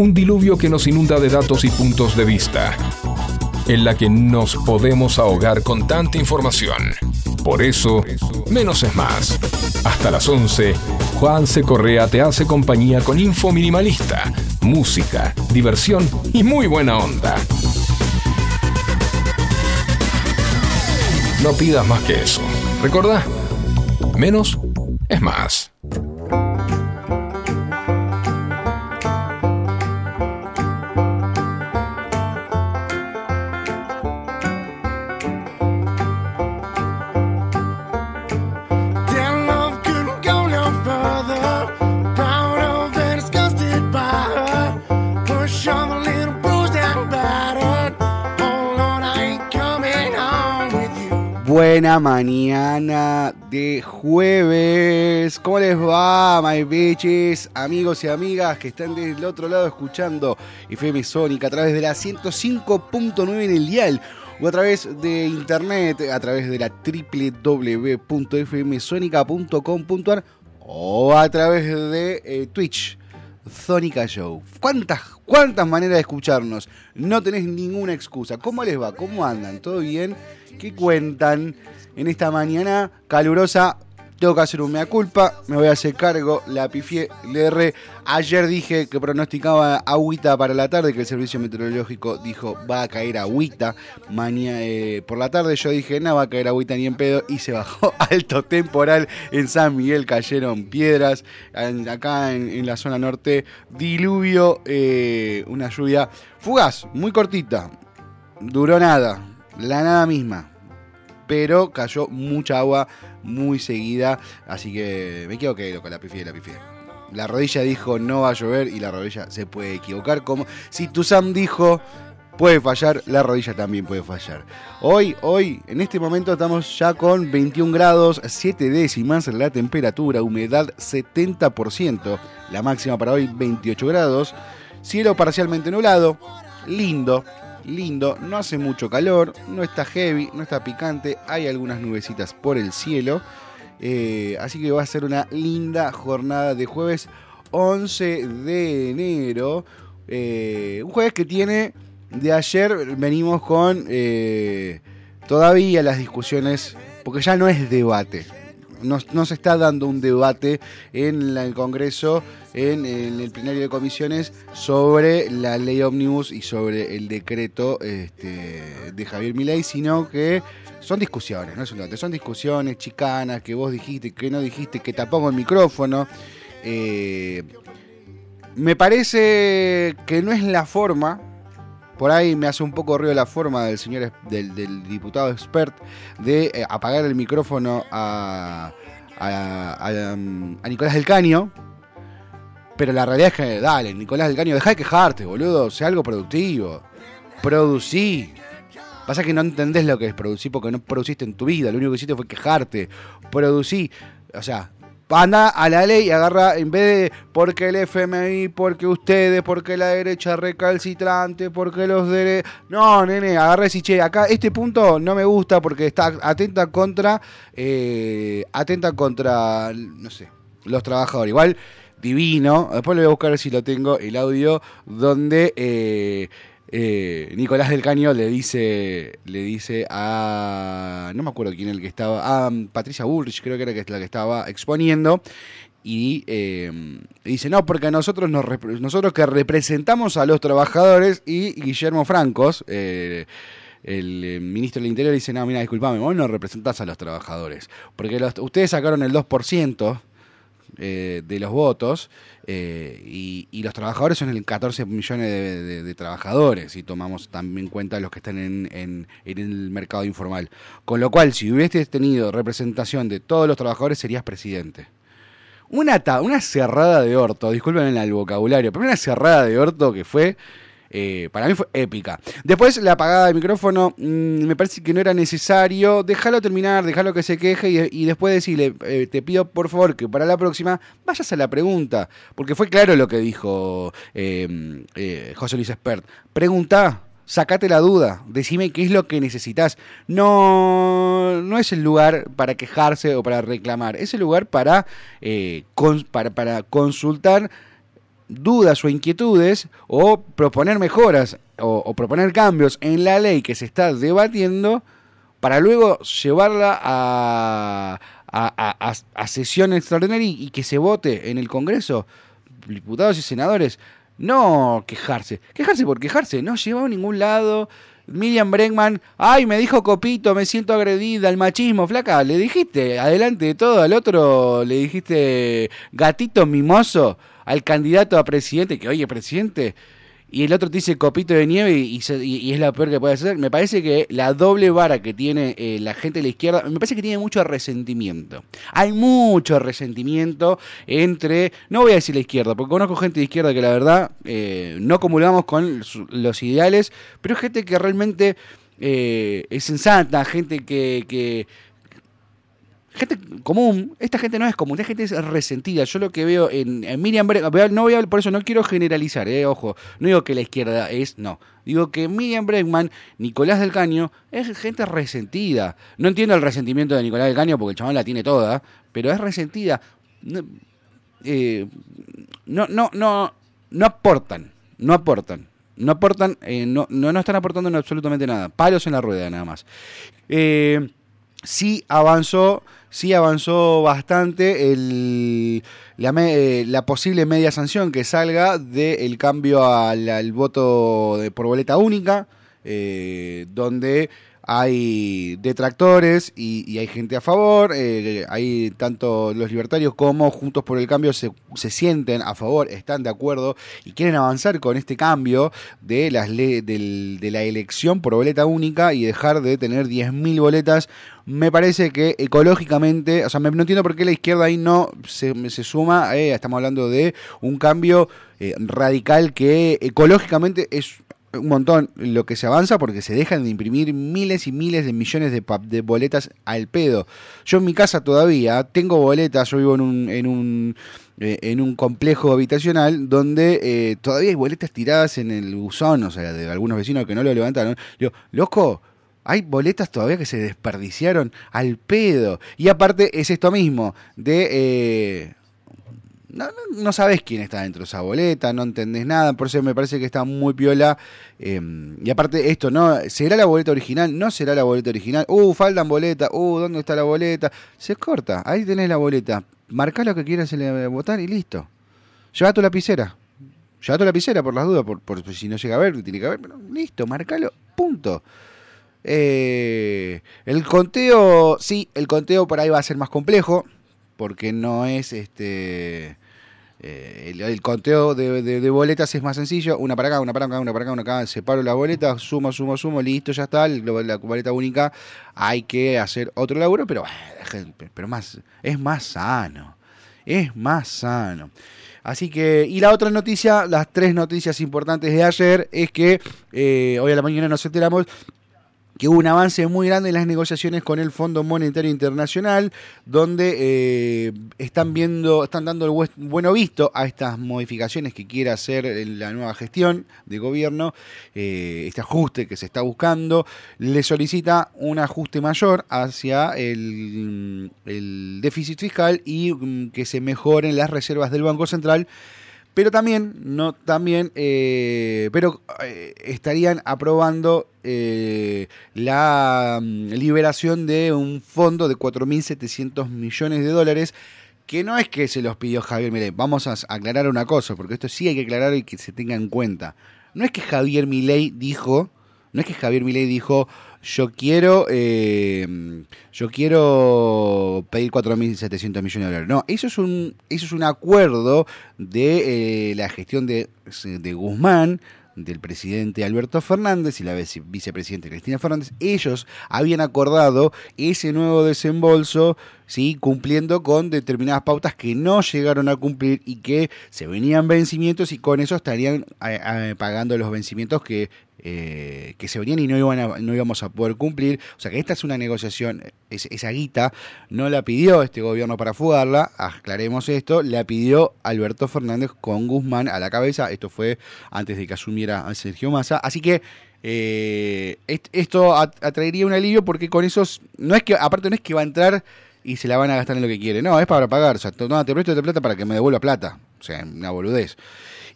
un diluvio que nos inunda de datos y puntos de vista, en la que nos podemos ahogar con tanta información. Por eso, menos es más. Hasta las 11, Juan C. Correa te hace compañía con info minimalista, música, diversión y muy buena onda. No pidas más que eso. ¿Recordá? Menos es más. Buena mañana de jueves. ¿Cómo les va, my bitches? Amigos y amigas que están del otro lado escuchando FM Sónica a través de la 105.9 en el dial o a través de internet, a través de la www.fmsonica.com.ar o a través de eh, Twitch. Zónica Show. ¿Cuántas, ¿Cuántas maneras de escucharnos? No tenés ninguna excusa. ¿Cómo les va? ¿Cómo andan? ¿Todo bien? ¿Qué cuentan en esta mañana calurosa? Tengo que hacer un mea culpa, me voy a hacer cargo, la pifié, le erré. Ayer dije que pronosticaba agüita para la tarde, que el servicio meteorológico dijo va a caer agüita. Mañana, eh, por la tarde yo dije no va a caer agüita ni en pedo y se bajó alto temporal en San Miguel, cayeron piedras. acá en, la zona norte, diluvio, eh, una lluvia fugaz, muy cortita, duró nada, la nada misma pero cayó mucha agua muy seguida, así que me que con la pifia y la pifia. La rodilla dijo no va a llover y la rodilla se puede equivocar, como si tu Sam dijo puede fallar, la rodilla también puede fallar. Hoy, hoy, en este momento estamos ya con 21 grados, 7 décimas la temperatura, humedad 70%, la máxima para hoy 28 grados, cielo parcialmente nublado, lindo, lindo, no hace mucho calor, no está heavy, no está picante, hay algunas nubecitas por el cielo. Eh, así que va a ser una linda jornada de jueves 11 de enero. Eh, un jueves que tiene, de ayer venimos con eh, todavía las discusiones, porque ya no es debate no, se está dando un debate en el Congreso, en, el plenario de comisiones, sobre la ley ómnibus y sobre el decreto este, de Javier Milei, sino que son discusiones, no es un debate, son discusiones chicanas que vos dijiste, que no dijiste, que tapó el micrófono. Eh, me parece que no es la forma por ahí me hace un poco ruido la forma del señor del, diputado expert de eh, apagar el micrófono a, Nicolás del Caño. Pero la realidad es que, dale, Nicolás del Caño, deja de quejarte, boludo. Sea algo productivo. Producí. Pasa que no entendés lo que es producir porque no produciste en tu vida. Lo único que hiciste fue quejarte. Producí. O sea, anda a la ley y agarra, en vez de porque el FMI, porque ustedes, porque la derecha recalcitrante, porque los de... No, nene, agarra y che, acá este punto no me gusta porque está atenta contra, eh, atenta contra, no sé, los trabajadores. Igual, divino, después le voy a buscar si lo tengo, el audio, donde... Eh, eh, Nicolás del Caño le dice, le dice a, no me acuerdo quién el que estaba, a Patricia Bullrich, creo que era la que estaba exponiendo, y eh, dice, no, porque nosotros, nosotros que representamos a los trabajadores y Guillermo Francos, eh, el ministro del Interior dice, no, mira, disculpame, vos no representás a los trabajadores, porque ustedes sacaron el 2% de los votos eh, y, los trabajadores son el 14 millones de, trabajadores, si tomamos también en cuenta los que están en, el mercado informal. Con lo cual, si hubieses tenido representación de todos los trabajadores, serías presidente. Una, una cerrada de orto, disculpen el vocabulario, pero una cerrada de orto que fue eh, para mí fue épica. Después la apagada del micrófono, mm, me parece que no era necesario. Déjalo terminar, déjalo que se queje y, después decirle, eh, te pido por favor que para la próxima vayas a la pregunta. Porque fue claro lo que dijo em, eh, José Luis Espert. Pregunta. Sacate la duda, decime qué es lo que necesitas. No, no es el lugar para quejarse o para reclamar, es el lugar para, para, para consultar dudas o inquietudes o proponer mejoras o, proponer cambios en la ley que se está debatiendo para luego llevarla a, a, sesión extraordinaria y, que se vote en el Congreso, diputados y senadores. No quejarse, quejarse por quejarse, no lleva a ningún lado. Miriam Bregman, ay, me dijo Copito, me siento agredida, el machismo, flaca, le dijiste, adelante de todo, al otro le dijiste gatito mimoso, al candidato a presidente, que oye, presidente, y el otro te dice copito de nieve y, es la peor que puede hacer. Me parece que la doble vara que tiene eh, la gente de la izquierda, me parece que tiene mucho resentimiento. Hay mucho resentimiento entre, no voy a decir la izquierda, porque conozco gente de izquierda que la verdad eh, no comulgamos con los ideales, pero gente que realmente eh, es sensata, gente que gente común, esta gente no es común, esta gente es resentida. Yo lo que veo en, Miriam Bregman, por eso no quiero generalizar, eh, ojo, no digo que la izquierda es, no. Digo que Miriam Bregman, Nicolás del Caño, es gente resentida. No entiendo el resentimiento de Nicolás del Caño porque el chaval la tiene toda, pero es resentida. No, eh, no, no, no, aportan, no aportan. No aportan, eh, no, no, no, están aportando absolutamente nada. Palos en la rueda, nada más. Sí avanzó sí avanzó bastante el, la, eh, la, posible media sanción que salga del cambio al, voto de, por boleta única, eh, donde hay detractores y, hay gente a favor, eh, hay tanto los libertarios como Juntos por el Cambio se, se, sienten a favor, están de acuerdo y quieren avanzar con este cambio de, las de la elección por boleta única y dejar de tener 10.000 boletas. Me parece que ecológicamente, o sea, no entiendo por qué la izquierda ahí no se, se suma, eh, estamos hablando de un cambio eh, radical que ecológicamente es un montón lo que se avanza porque se dejan de imprimir miles y miles de millones de, boletas al pedo. Yo en mi casa todavía tengo boletas, yo vivo en un, en un, eh, en un complejo habitacional donde eh, todavía hay boletas tiradas en el buzón, o sea, de algunos vecinos que no lo levantaron. Yo, loco, hay boletas todavía que se desperdiciaron al pedo. Y aparte es esto mismo, de... Eh, no, no, sabes quién está dentro de esa boleta, no entendés nada, por eso me parece que está muy piola. Em, y aparte esto, ¿no? ¿Será la boleta original? ¿No será la boleta original? Uh, faltan boletas, uh, ¿dónde está la boleta? Se corta, ahí tenés la boleta. Marcá lo que quieras votar y listo. Lleva tu lapicera. Lleva tu lapicera por las dudas, por, por si no llega a ver, tiene que haber, pero listo, marcalo, punto. Eh, el conteo, sí, el conteo por ahí va a ser más complejo, porque no es este eh, el, conteo de, boletas es más sencillo, una para acá, una para acá, una para acá, una acá, separo la boleta, sumo, sumo, sumo, listo, ya está, la boleta única, hay que hacer otro laburo, pero, pero más, es más sano, es más sano. Así que, y la otra noticia, las tres noticias importantes de ayer, es que eh, hoy a la mañana nos enteramos que hubo un avance muy grande en las negociaciones con el Fondo Monetario Internacional, donde eh, están viendo, están dando el bueno visto a estas modificaciones que quiere hacer la nueva gestión de gobierno, eh, este ajuste que se está buscando, le solicita un ajuste mayor hacia el, el déficit fiscal y mm, que se mejoren las reservas del Banco Central pero también, no, también, eh, pero eh, estarían aprobando eh, la mm, liberación de un fondo de 4.700 millones de dólares que no es que se los pidió Javier Milei. Vamos a aclarar una cosa, porque esto sí hay que aclarar y que se tenga en cuenta. No es que Javier Milei dijo, no es que Javier Milei dijo, yo quiero, eh, yo quiero pedir 4.700 millones de dólares. No, eso es un, eso es un acuerdo de eh, la gestión de, de Guzmán, del presidente Alberto Fernández y la vicepresidenta Cristina Fernández, ellos habían acordado ese nuevo desembolso, ¿sí? cumpliendo con determinadas pautas que no llegaron a cumplir y que se venían vencimientos y con eso estarían pagando los vencimientos que eh, que se venían y no, iban no íbamos a poder cumplir. O sea que esta es una negociación, esa guita no la pidió este gobierno para fugarla, aclaremos esto, la pidió Alberto Fernández con Guzmán a la cabeza, esto fue antes de que asumiera a Sergio Massa, así que eh, esto atraería un alivio porque con esos, no es que, aparte no es que va a entrar y se la van a gastar en lo que quiere, no, es para pagar, o sea, no, te presto esta plata para que me devuelva plata, o sea, una boludez.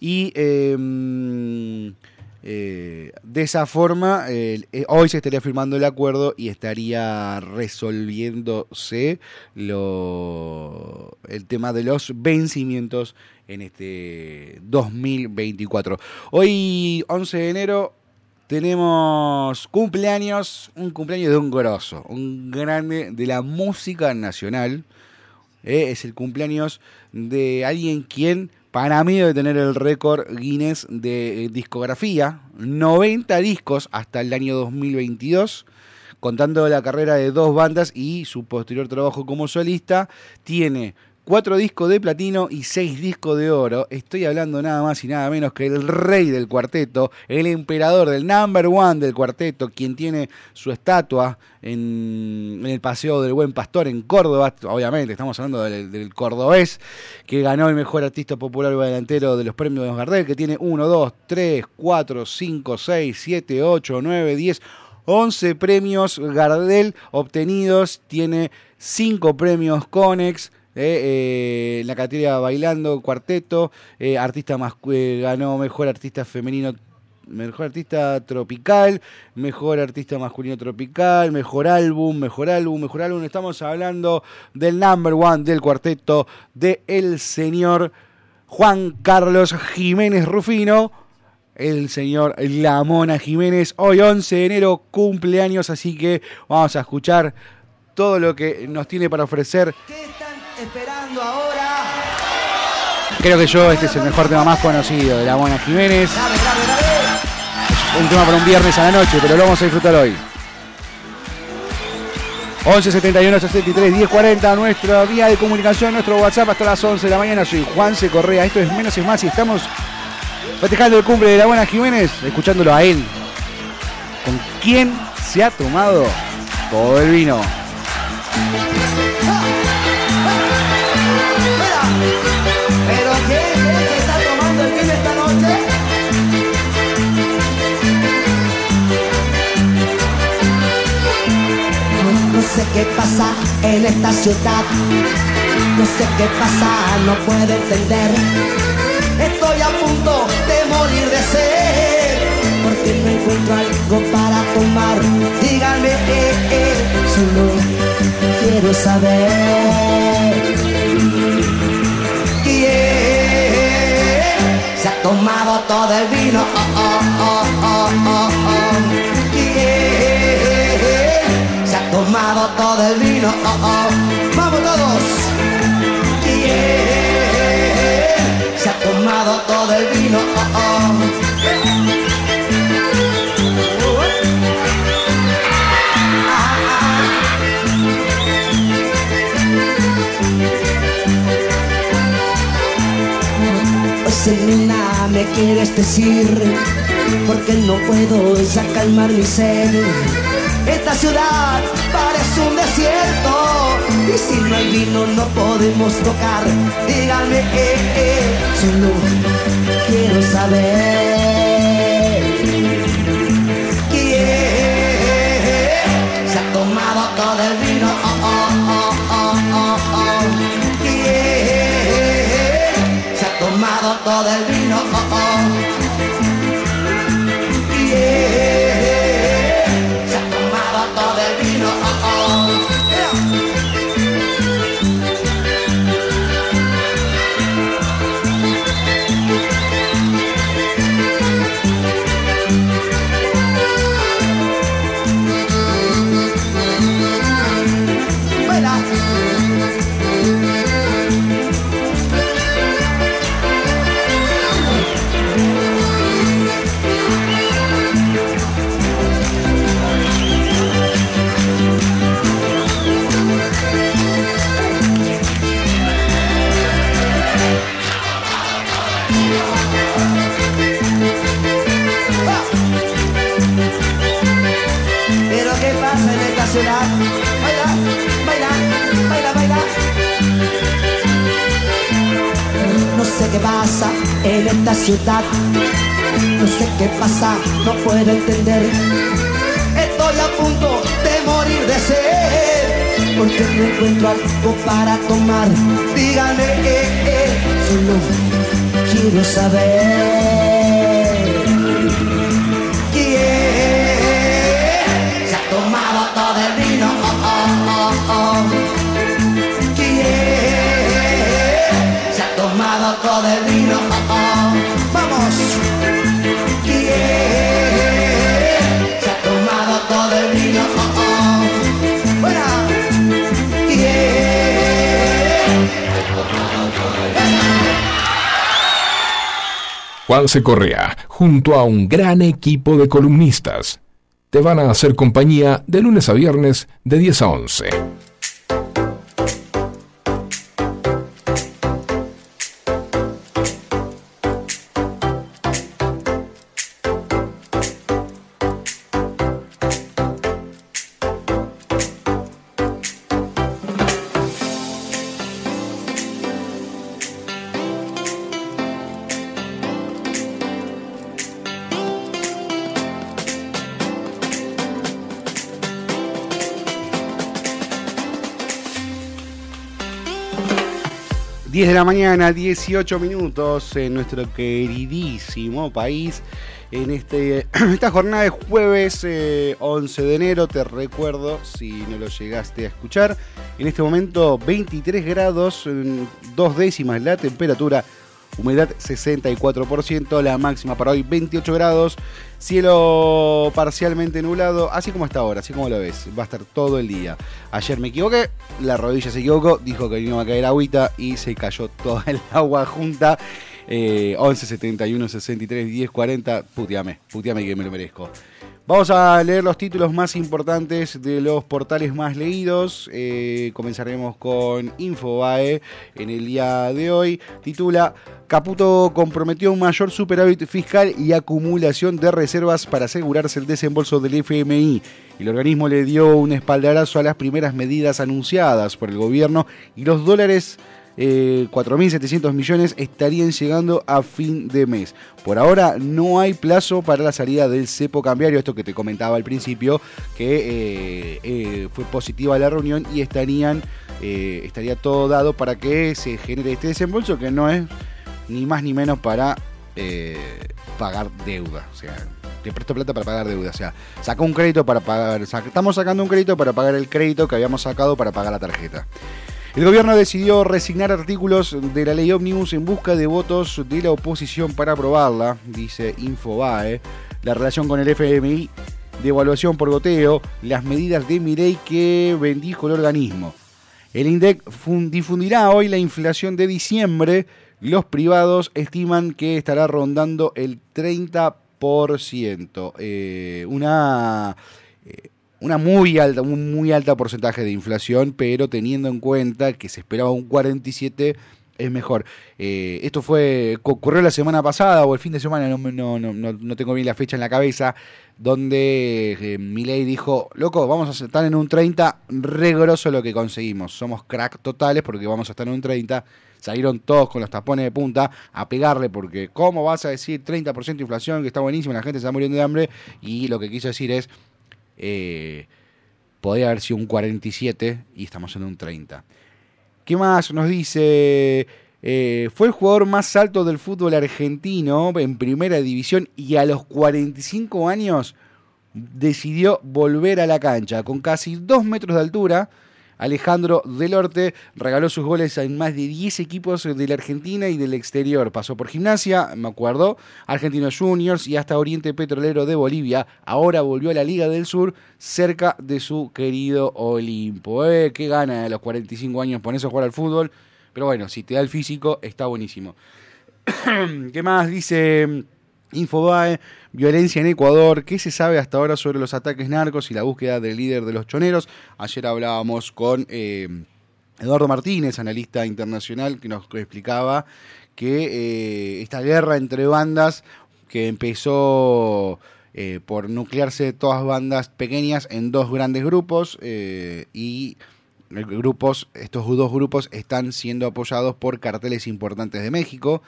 y em, eh, de esa forma eh, hoy se estaría firmando el acuerdo y estaría resolviéndose lo, el tema de los vencimientos en este 2024. Hoy 11 de enero tenemos cumpleaños, un cumpleaños de un grosso, un grande de la música nacional. Eh, es el cumpleaños de alguien quien para mí debe tener el récord Guinness de discografía, 90 discos hasta el año 2022 contando la carrera de dos bandas y su posterior trabajo como solista, tiene cuatro discos de platino y seis discos de oro. Estoy hablando nada más y nada menos que el rey del cuarteto, el emperador del number one del cuarteto, quien tiene su estatua en, el Paseo del Buen Pastor en Córdoba. Obviamente, estamos hablando del, cordobés, que ganó el mejor artista popular delantero de los premios de Gardel, que tiene 1, 2, 3, 4, 5, 6, 7, 8, 9, 10. 11 premios Gardel obtenidos, tiene 5 premios Conex, eh, eh, la categoría bailando, cuarteto, eh, artista más, ganó mejor artista femenino, mejor artista tropical, mejor artista masculino tropical, mejor álbum, mejor álbum, mejor álbum. Estamos hablando del number one del cuarteto de el señor Juan Carlos Jiménez Rufino. El señor La Mona Jiménez, hoy 11 de enero, cumpleaños, así que vamos a escuchar todo lo que nos tiene para ofrecer esperando ahora. Creo que yo este es el mejor tema más conocido de la Mona Jiménez. un tema para un viernes a la noche, pero lo vamos a disfrutar hoy. 11 71 63 10 40, nuestra vía de comunicación, nuestro WhatsApp hasta las 11 de la mañana. Soy Juan C. Correa, esto es Menos es Más y estamos festejando el cumple de la Buena Jiménez, escuchándolo a él. ¿Con quién se ha tomado todo el vino? Sé qué pasa en esta ciudad. No sé qué pasa, no puedo entender. Estoy a punto de morir de sed. Porque no encuentro algo para tomar. Díganme, eh, eh, solo quiero saber. ¿Quién se ha tomado todo el vino? Oh, oh, oh, tomado todo el vino. Oh, oh. Vamos todos. ¿Quién se ha tomado todo el vino? Oh, oh. Nena, me quieres decir, porque no puedo ya calmar mi sed. Esta ciudad parece un desierto y si no hay vino no podemos tocar. Díganme, eh, eh, solo quiero saber quién se ha tomado todo el vino. Oh, oh, oh, ¿Quién se ha tomado todo el vino? Algo para tomar. Díganme, eh, eh, solo quiero saber quién se ha tomado todo el vino. ¿Quién se ha tomado todo el vino? Juanse Correa, junto a un gran equipo de columnistas, te van a hacer compañía de lunes a viernes de 10 a 11. De la mañana, 18 minutos en nuestro queridísimo país. En este, esta jornada de jueves eh, 11 de enero, te recuerdo, si no lo llegaste a escuchar, en este momento 23 grados, dos décimas la temperatura, humedad 64%, la máxima para hoy 28 grados, cielo parcialmente nublado, así como está ahora, así como lo ves, va a estar todo el día. Ayer me equivoqué, la rodilla se equivocó, dijo que no va a caer agüita y se cayó toda el agua junta. Eh, 11 71 63 10 40, puteame, puteame que me lo merezco. Vamos a leer los títulos más importantes de los portales más leídos. Eh, comenzaremos con Infobae en el día de hoy. Titula Caputo comprometió un mayor superávit fiscal y acumulación de reservas para asegurarse el desembolso del FMI. El organismo le dio un espaldarazo a las primeras medidas anunciadas por el gobierno y los dólares eh, 4.700 millones estarían llegando a fin de mes. Por ahora no hay plazo para la salida del cepo cambiario, esto que te comentaba al principio, que eh, eh, fue positiva la reunión y estarían, eh, estaría todo dado para que se genere este desembolso, que no es ni más ni menos para pagar deuda. O sea, te presto plata para pagar deuda. O sea, saca un crédito para pagar. estamos sacando un crédito para pagar el crédito que habíamos sacado para pagar la tarjeta. El gobierno decidió resignar artículos de la ley Omnibus en busca de votos de la oposición para aprobarla, dice Infobae. La relación con el FMI de evaluación por goteo, las medidas de Mirey que bendijo el organismo. El INDEC fun- difundirá hoy la inflación de diciembre. Los privados estiman que estará rondando el 30%. Eh, una, eh, una muy alta, un muy alta porcentaje de inflación, pero teniendo en cuenta que se esperaba un 47% es mejor. Eh, esto fue ocurrió la semana pasada o el fin de semana, no, no, no, no, tengo bien la fecha en la cabeza, donde eh, Milei dijo, loco, vamos a estar en un 30, re grosso lo que conseguimos. Somos crack totales porque vamos a estar en un 30. Salieron todos con los tapones de punta a pegarle porque ¿cómo vas a decir 30% de inflación? Que está buenísimo, la gente se está muriendo de hambre. Y lo que quiso decir es, eh, podría haber sido un 47 y estamos en un 30. ¿Qué más nos dice? Eh, fue el jugador más alto del fútbol argentino en primera división y a los 45 años decidió volver a la cancha. Con casi 2 metros de altura, Alejandro Delorte regaló sus goles en más de 10 equipos de la Argentina y del exterior. Pasó por Gimnasia, me acuerdo, Argentinos Juniors y hasta Oriente Petrolero de Bolivia. Ahora volvió a la Liga del Sur cerca de su querido Olimpo. Eh, qué gana a los 45 años ponerse a jugar al fútbol. Pero bueno, si te da el físico, está buenísimo. ¿Qué más dice Infobae? Violencia en Ecuador. ¿Qué se sabe hasta ahora sobre los ataques narcos y la búsqueda del líder de los choneros? Ayer hablábamos con eh, Eduardo Martínez, analista internacional, que nos explicaba que eh, esta guerra entre bandas que empezó eh, por nuclearse todas bandas pequeñas en dos grandes grupos eh, y grupos, estos dos grupos están siendo apoyados por carteles importantes de México,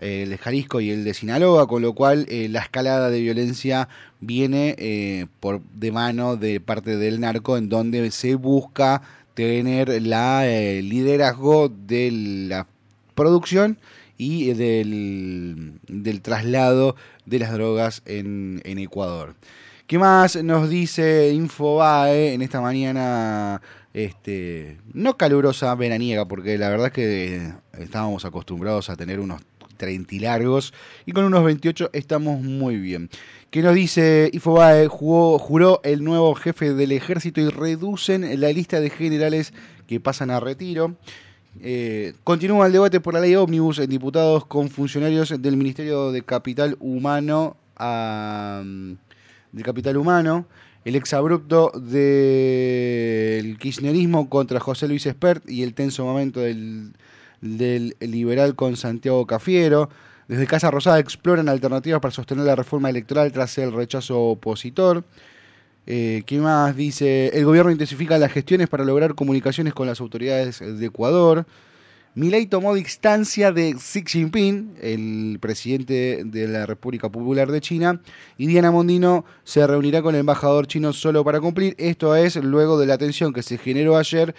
el de Jalisco y el de Sinaloa, con lo cual eh, la escalada de violencia viene eh, por de mano de parte del narco, en donde se busca tener la eh, liderazgo de la producción y del, del traslado de las drogas en, en Ecuador. ¿Qué más nos dice Infobae en esta mañana este, no calurosa, veraniega, porque la verdad es que estábamos acostumbrados a tener unos 30 largos y con unos 28 estamos muy bien. ¿Qué nos dice Infobae? Jugó, juró el nuevo jefe del ejército y reducen la lista de generales que pasan a retiro. Eh, continúa el debate por la ley ómnibus en diputados con funcionarios del Ministerio de Capital Humano a del capital humano, el exabrupto del kirchnerismo contra José Luis Espert y el tenso momento del, liberal con Santiago Cafiero. Desde Casa Rosada exploran alternativas para sostener la reforma electoral tras el rechazo opositor. Eh, ¿Qué más dice? El gobierno intensifica las gestiones para lograr comunicaciones con las autoridades de Ecuador. Milei tomó distancia de Xi Jinping, el presidente de la República Popular de China, y Diana Mondino se reunirá con el embajador chino solo para cumplir. Esto es luego de la tensión que se generó ayer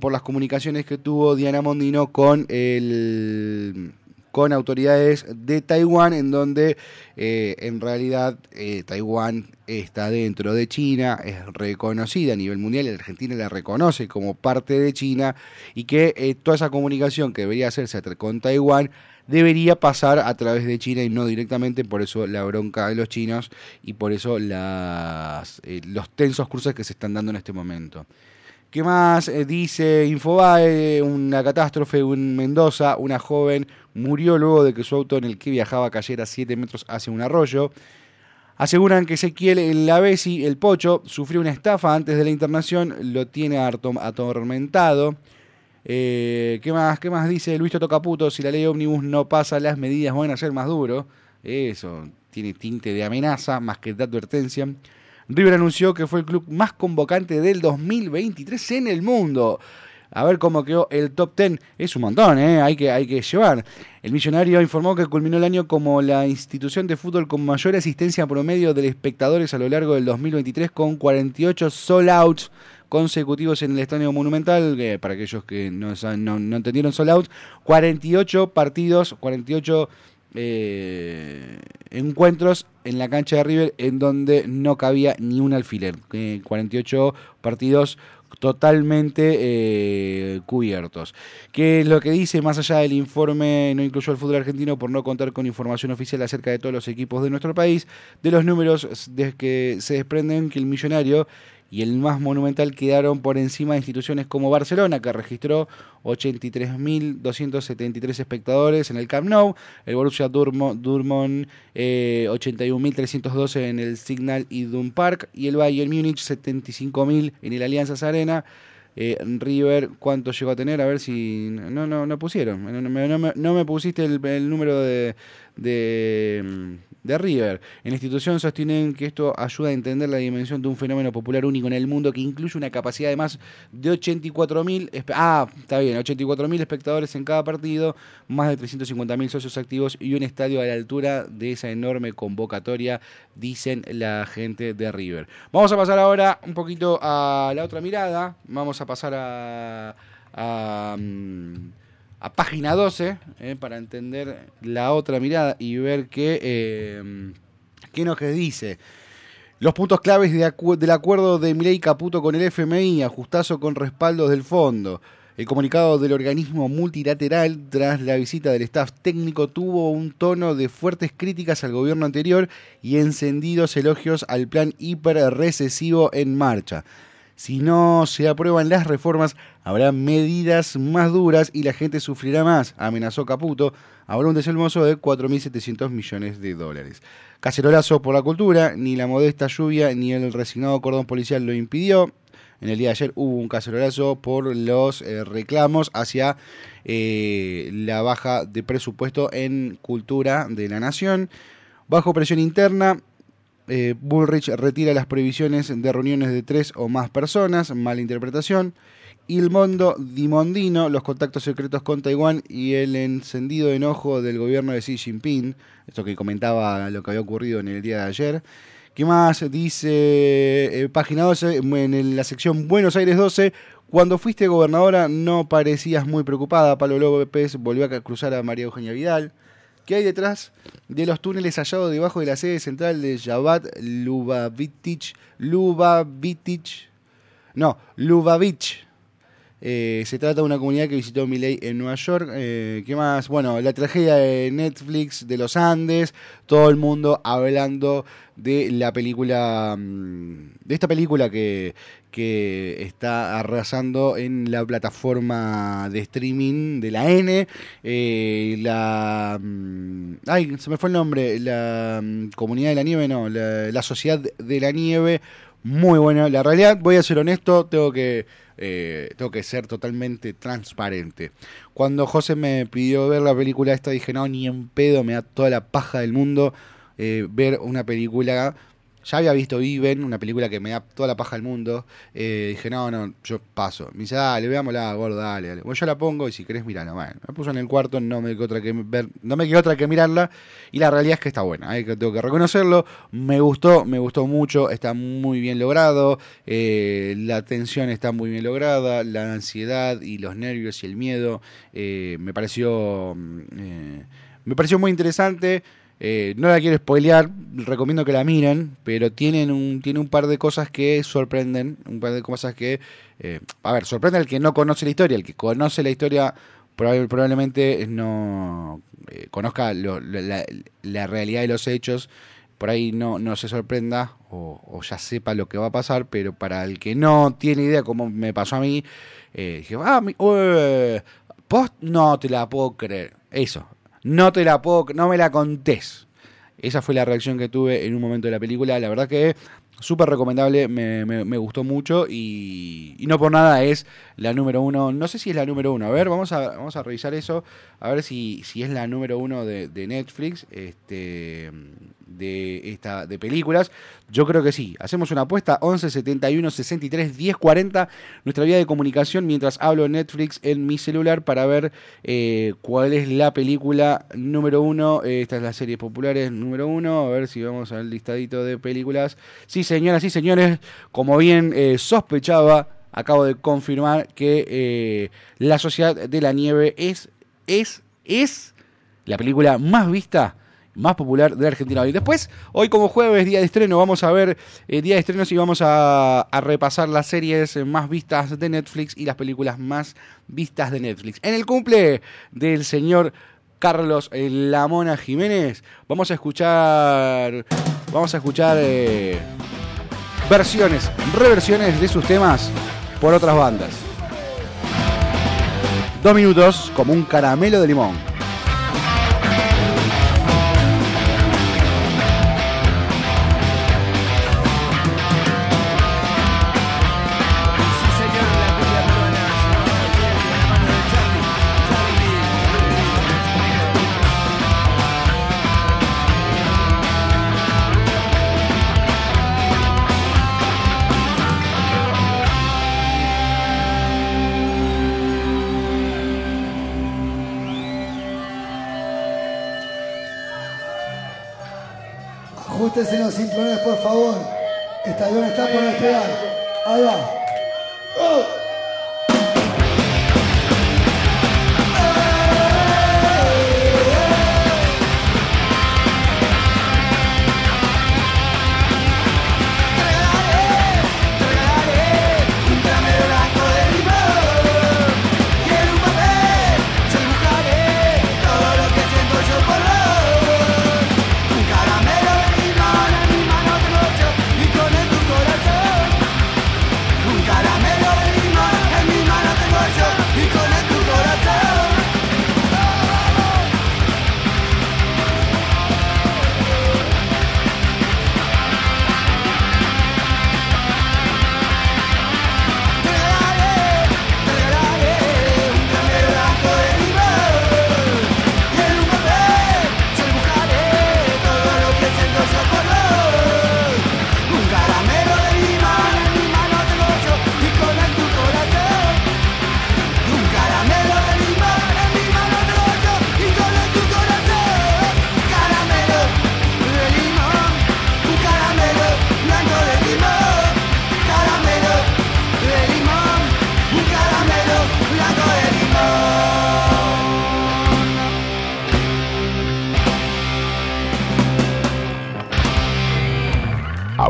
por las comunicaciones que tuvo Diana Mondino con el con autoridades de Taiwán, en donde eh, en realidad eh, Taiwán está dentro de China, es reconocida a nivel mundial, y Argentina la reconoce como parte de China, y que eh, toda esa comunicación que debería hacerse con Taiwán debería pasar a través de China y no directamente, por eso la bronca de los chinos y por eso las, los tensos cruces que se están dando en este momento. ¿Qué más dice Infobae? Una catástrofe en Mendoza, una joven murió luego de que su auto en el que viajaba cayera 7 metros hacia un arroyo. Aseguran que Ezequiel Lavesi, el pocho, sufrió una estafa antes de la internación, lo tiene atormentado. Eh, ¿qué, más, ¿Qué más dice Luis Toto Caputo? Si la ley ómnibus no pasa, las medidas van a ser más duros. Eso tiene tinte de amenaza más que de advertencia. River anunció que fue el club más convocante del 2023 en el mundo a ver cómo quedó el top 10. Es un montón, ¿eh? hay, que, hay que llevar. El millonario informó que culminó el año como la institución de fútbol con mayor asistencia promedio de espectadores a lo largo del 2023 con 48 sold outs consecutivos en el Estadio Monumental, para aquellos que no, no, entendieron sold out, 48 partidos, 48 eh, encuentros en la cancha de River en donde no cabía ni un alfiler, 48 eh, partidos totalmente eh, cubiertos. ¿Qué es lo que dice? Más allá del informe, no incluyó el fútbol argentino por no contar con información oficial acerca de todos los equipos de nuestro país. De los números de que se desprenden que el millonario y el más monumental quedaron por encima de instituciones como Barcelona, que registró 83.273 espectadores en el Camp Nou, el Borussia Dortmund eh, 81.312 en el Signal Idun Park y el Bayern Múnich 75.000 en el Alianzas Arena. Eh, River, ¿cuánto llegó a tener? A ver si... No, no, no pusieron. No, me, pusiste el, número de de River. En la institución sostienen que esto ayuda a entender la dimensión de un fenómeno popular único en el mundo que incluye una capacidad de más de 84.000, ah, está bien, 84.000 espectadores en cada partido, más de 350.000 socios activos y un estadio a la altura de esa enorme convocatoria, dicen la gente de River. Vamos a pasar ahora un poquito a la otra mirada, vamos a pasar a... a mm, a página 12 eh, para entender la otra mirada y ver qué, eh, qué nos dice. Los puntos claves del acuerdo de Milei Caputo con el FMI, ajustazo con respaldos del fondo. El comunicado del organismo multilateral tras la visita del staff técnico tuvo un tono de fuertes críticas al gobierno anterior y encendidos elogios al plan hiper recesivo en marcha. Si no se aprueban las reformas, habrá medidas más duras y la gente sufrirá más, amenazó Caputo. Habrá un desembolso de 4.700 millones de dólares. Cacerolazo por la cultura, ni la modesta lluvia ni el resignado cordón policial lo impidió. En el día de ayer hubo un cacerolazo por los eh, reclamos hacia eh, la baja de presupuesto en cultura de la nación. Bajo presión interna, eh, Bullrich retira las prohibiciones de reuniones de tres o más personas, mala interpretación. Il Mondo Dimondino, los contactos secretos con Taiwán y el encendido enojo del gobierno de Xi Jinping, esto que comentaba lo que había ocurrido en el día de ayer. ¿Qué más? Dice eh, página 12, en la sección Buenos Aires 12. Cuando fuiste gobernadora no parecías muy preocupada. Pablo López volvió a cruzar a María Eugenia Vidal. ¿Qué hay detrás de los túneles hallados debajo de la sede central de Jabat Lubavitich? Lubavitich. No, Lubavitch. Eh, se trata de una comunidad que visitó Miley en Nueva York. Eh, ¿Qué más? Bueno, la tragedia de Netflix de los Andes. Todo el mundo hablando de la película. Mm, de esta película que, que está arrasando en la plataforma de streaming de la N. Eh, la. Mm, ay, se me fue el nombre. La mm, Comunidad de la Nieve, no. La, Sociedad de la Nieve. Muy buena. La realidad, voy a ser honesto, tengo que eh, tengo que ser totalmente transparente. Cuando José me pidió ver la película esta, dije, no, ni en pedo, me da toda la paja del mundo eh, ver una película ya había visto Viven, una película que me da toda la paja del mundo. Eh, dije, no, no, yo paso. Me dice, dale, veámosla, gordo, dale, dale. Bueno, yo la pongo y si querés, mirala. Bueno, me puso en el cuarto, no me quedó otra que ver, no me quedó otra que mirarla. Y la realidad es que está buena, que tengo que reconocerlo. Me gustó, me gustó mucho, está muy bien logrado. Eh, la tensión está muy bien lograda, la ansiedad y los nervios y el miedo. Eh, me pareció. Mm, me pareció muy interesante. Eh, no la quiero spoilear, recomiendo que la miren, pero tienen un, tiene un par de cosas que sorprenden, un par de cosas que, eh, a ver, sorprende al que no conoce la historia, el que conoce la historia probablemente no eh, conozca la, realidad de los hechos, por ahí no, no se sorprenda o, ya sepa lo que va a pasar, pero para el que no tiene idea, como me pasó a mí, dije, ah, post, no te la puedo creer. Eso, no te la puedo, no me la contés. Esa fue la reacción que tuve en un momento de la película. La verdad que súper recomendable, me, me, gustó mucho y, y, no por nada es la número uno. No sé si es la número uno. A ver, vamos a, vamos a revisar eso. A ver si, si es la número uno de, de Netflix. Este de esta de películas. Yo creo que sí. Hacemos una apuesta 11 71 63 10 40 nuestra vía de comunicación mientras hablo Netflix en mi celular para ver eh, cuál es la película número uno. esta es la serie populares número uno. A ver si vamos al listadito de películas. Sí, señoras y señores, como bien eh, sospechaba, acabo de confirmar que eh, La Sociedad de la Nieve es, es, es la película más vista más popular de Argentina hoy. Después, hoy como jueves, día de estreno, vamos a ver eh, día de estrenos y vamos a, repasar las series más vistas de Netflix y las películas más vistas de Netflix. En el cumple del señor Carlos Lamona Jiménez, vamos a escuchar, vamos a escuchar versiones, reversiones de sus temas por otras bandas. Dos minutos como un caramelo de limón. Ajustesen los cinturones, por favor. Este avión está por despegar. Ahí va.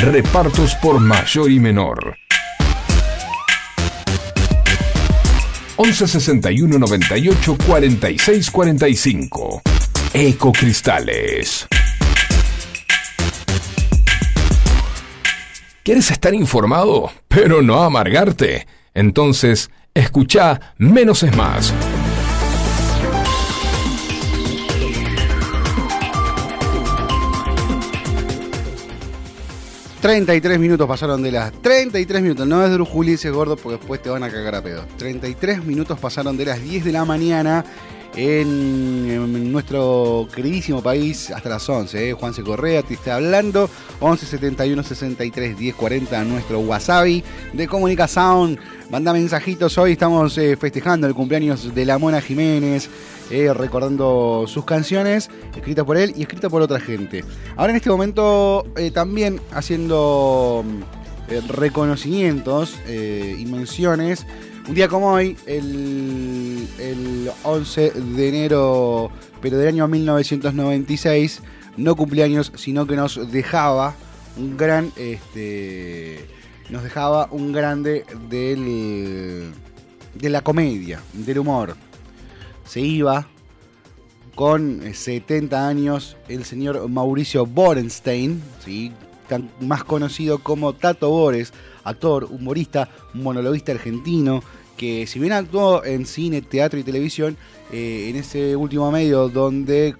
Repartos por mayor y menor. 11 61 98 46 45. Ecocristales. ¿Quieres estar informado, pero no amargarte? Entonces, escucha Menos es Más. 33 minutos pasaron de las 33 minutos, no es de ese gordo porque después te van a cagar a pedo. 33 minutos pasaron de las 10 de la mañana en, nuestro queridísimo país hasta las 11. ¿eh? Juanse Correa te está hablando. 11 71 63 10 40 nuestro wasabi de comunicación. Manda mensajitos. Hoy estamos eh, festejando el cumpleaños de la Mona Jiménez. Eh, recordando sus canciones, escritas por él y escritas por otra gente. Ahora en este momento eh, también haciendo eh, reconocimientos y menciones. Un día como hoy, el, el 11 de enero, pero del año 1996, no cumpleaños, sino que nos dejaba un gran, este, nos dejaba un grande del, de la comedia, del humor. Se iba con 70 eh, años el señor Mauricio Borenstein, más conocido como Tato Bores, actor, humorista, monologuista argentino, que si bien actuó en cine, teatro y televisión, eh, en ese último medio donde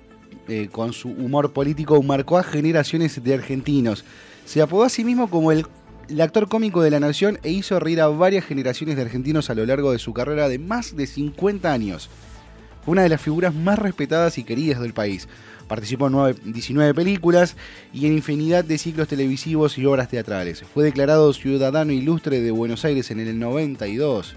eh, con su humor político marcó a generaciones de argentinos. Se apodó a sí mismo como el, actor cómico de la nación e hizo reír a varias generaciones de argentinos a lo largo de su carrera de más de 50 años una de las figuras más respetadas y queridas del país. Participó en 19 películas y en infinidad de ciclos televisivos y obras teatrales. Fue declarado ciudadano ilustre de Buenos Aires en el 92.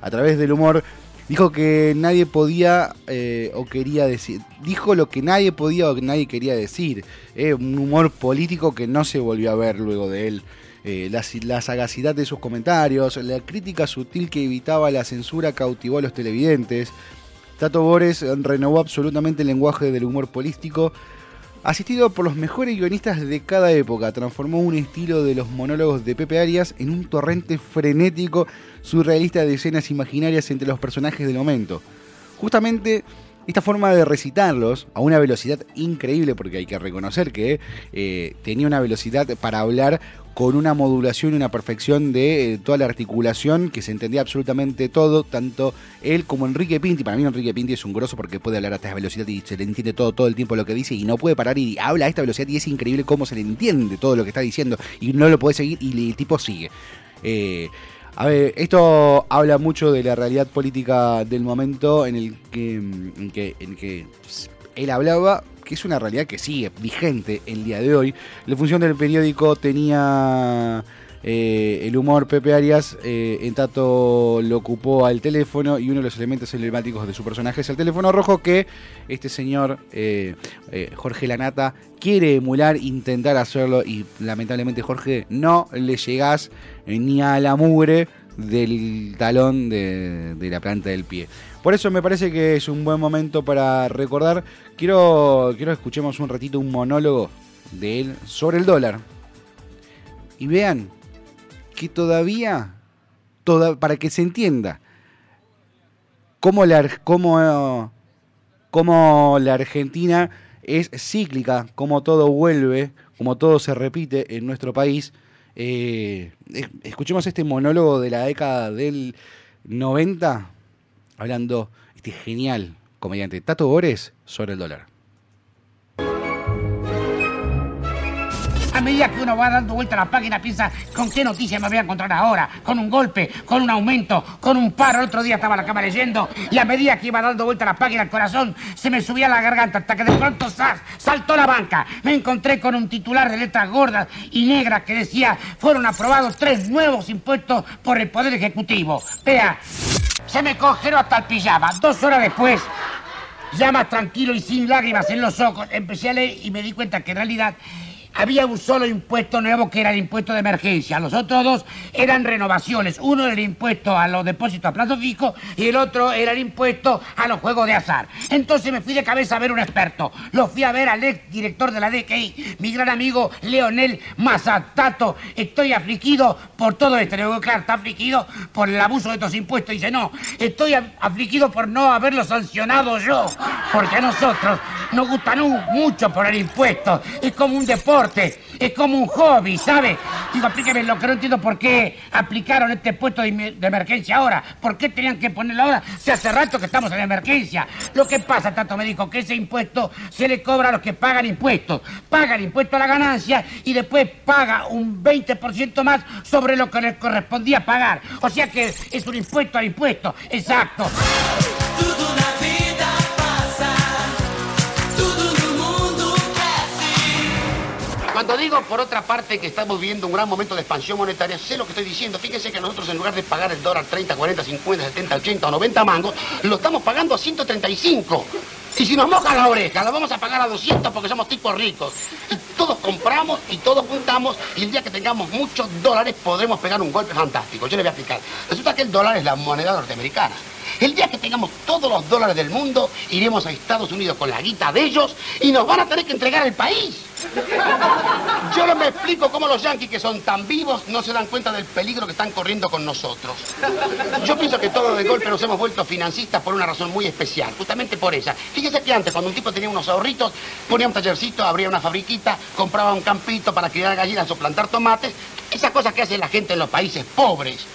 A través del humor dijo que nadie podía eh, o quería decir, dijo lo que nadie podía o que nadie quería decir. Eh, un humor político que no se volvió a ver luego de él. Eh, la, sagacidad de sus comentarios, la crítica sutil que evitaba la censura cautivó a los televidentes. Tato Bores renovó absolutamente el lenguaje del humor político. Asistido por los mejores guionistas de cada época, transformó un estilo de los monólogos de Pepe Arias en un torrente frenético, surrealista de escenas imaginarias entre los personajes del momento. Justamente esta forma de recitarlos a una velocidad increíble, porque hay que reconocer que eh, tenía una velocidad para hablar con una modulación y una perfección de eh, toda la articulación, que se entendía absolutamente todo, tanto él como Enrique Pinti. Para mí Enrique Pinti es un grosso porque puede hablar a esta velocidad y se le entiende todo, todo el tiempo lo que dice y no puede parar y habla a esta velocidad y es increíble cómo se le entiende todo lo que está diciendo y no lo puede seguir y el tipo sigue. Eh, a ver, esto habla mucho de la realidad política del momento en el que, en que, en él hablaba, que es una realidad que sigue vigente el día de hoy. La función del periódico tenía eh, el humor Pepe Arias, eh, en tanto lo ocupó al teléfono y uno de los elementos emblemáticos de su personaje es el teléfono rojo que este señor eh, Jorge Lanata quiere emular, intentar hacerlo y lamentablemente Jorge no le llegás ni a la mugre del talón de, la planta del pie. Por eso me parece que es un buen momento para recordar. Quiero, quiero escuchemos un ratito un monólogo de él sobre el dólar. Y vean que todavía, toda, para que se entienda, cómo la, cómo, cómo la Argentina es cíclica, cómo todo vuelve, cómo todo se repite en nuestro país, eh, escuchemos este monólogo de la década del 90, hablando este genial comediante Tato Bores sobre el dólar. A medida que uno va dando vuelta a la página, piensa con qué noticia me voy a encontrar ahora, con un golpe, con un aumento, con un paro. El otro día estaba la cama leyendo y a medida que iba dando vuelta a la página, el corazón se me subía a la garganta hasta que de pronto ¡zas! saltó la banca. Me encontré con un titular de letras gordas y negras que decía fueron aprobados tres nuevos impuestos por el Poder Ejecutivo. Vea, se me congeló hasta el pijama. Dos horas después ya más tranquilo y sin lágrimas en los ojos, empecé a leer y me di cuenta que en realidad había un solo impuesto nuevo que era el impuesto de emergencia. Los otros dos eran renovaciones. Uno era el impuesto a los depósitos a plazo fijo y el otro era el impuesto a los juegos de azar. Entonces me fui de cabeza a ver un experto. Lo fui a ver al ex director de la DKI, mi gran amigo Leonel Mazatato. Estoy afligido por todo esto. Le digo, claro, está afligido por el abuso de estos impuestos. Dice, no, estoy afligido por no haberlo sancionado yo. Porque a nosotros nos gusta mucho por el impuesto. Es como un deporte es como un hobby, ¿sabe? Digo, aplíqueme lo que no entiendo por qué aplicaron este puesto de, emergencia ahora. ¿Por qué tenían que ponerlo ahora? Si hace rato que estamos en emergencia. Lo que pasa, tanto me dijo, que ese impuesto se le cobra a los que pagan impuestos. Paga el impuesto a la ganancia y después paga un 20% más sobre lo que les correspondía pagar. O sea que es un impuesto al impuesto. Exacto. Cuando digo, por otra parte, que estamos viviendo un gran momento de expansión monetaria, sé lo que estoy diciendo. Fíjense que nosotros, en lugar de pagar el dólar 30, 40, 50, 70, 80 o 90 mangos, lo estamos pagando a 135. Y si nos moja la oreja, lo vamos a pagar a 200 porque somos tipos ricos. Y todos compramos y todos juntamos y el día que tengamos muchos dólares podremos pegar un golpe fantástico. Yo les voy a explicar. Resulta que el dólar es la moneda norteamericana. El día que tengamos todos los dólares del mundo, iremos a Estados Unidos con la guita de ellos y nos van a tener que entregar el país. Yo no me explico cómo los yanquis, que son tan vivos, no se dan cuenta del peligro que están corriendo con nosotros. Yo pienso que todos de golpe nos hemos vuelto financistas por una razón muy especial, justamente por ella. Fíjese que antes, cuando un tipo tenía unos ahorritos, ponía un tallercito, abría una fabriquita, compraba un campito para criar gallinas o plantar tomates, esas cosas que hace la gente en los países pobres.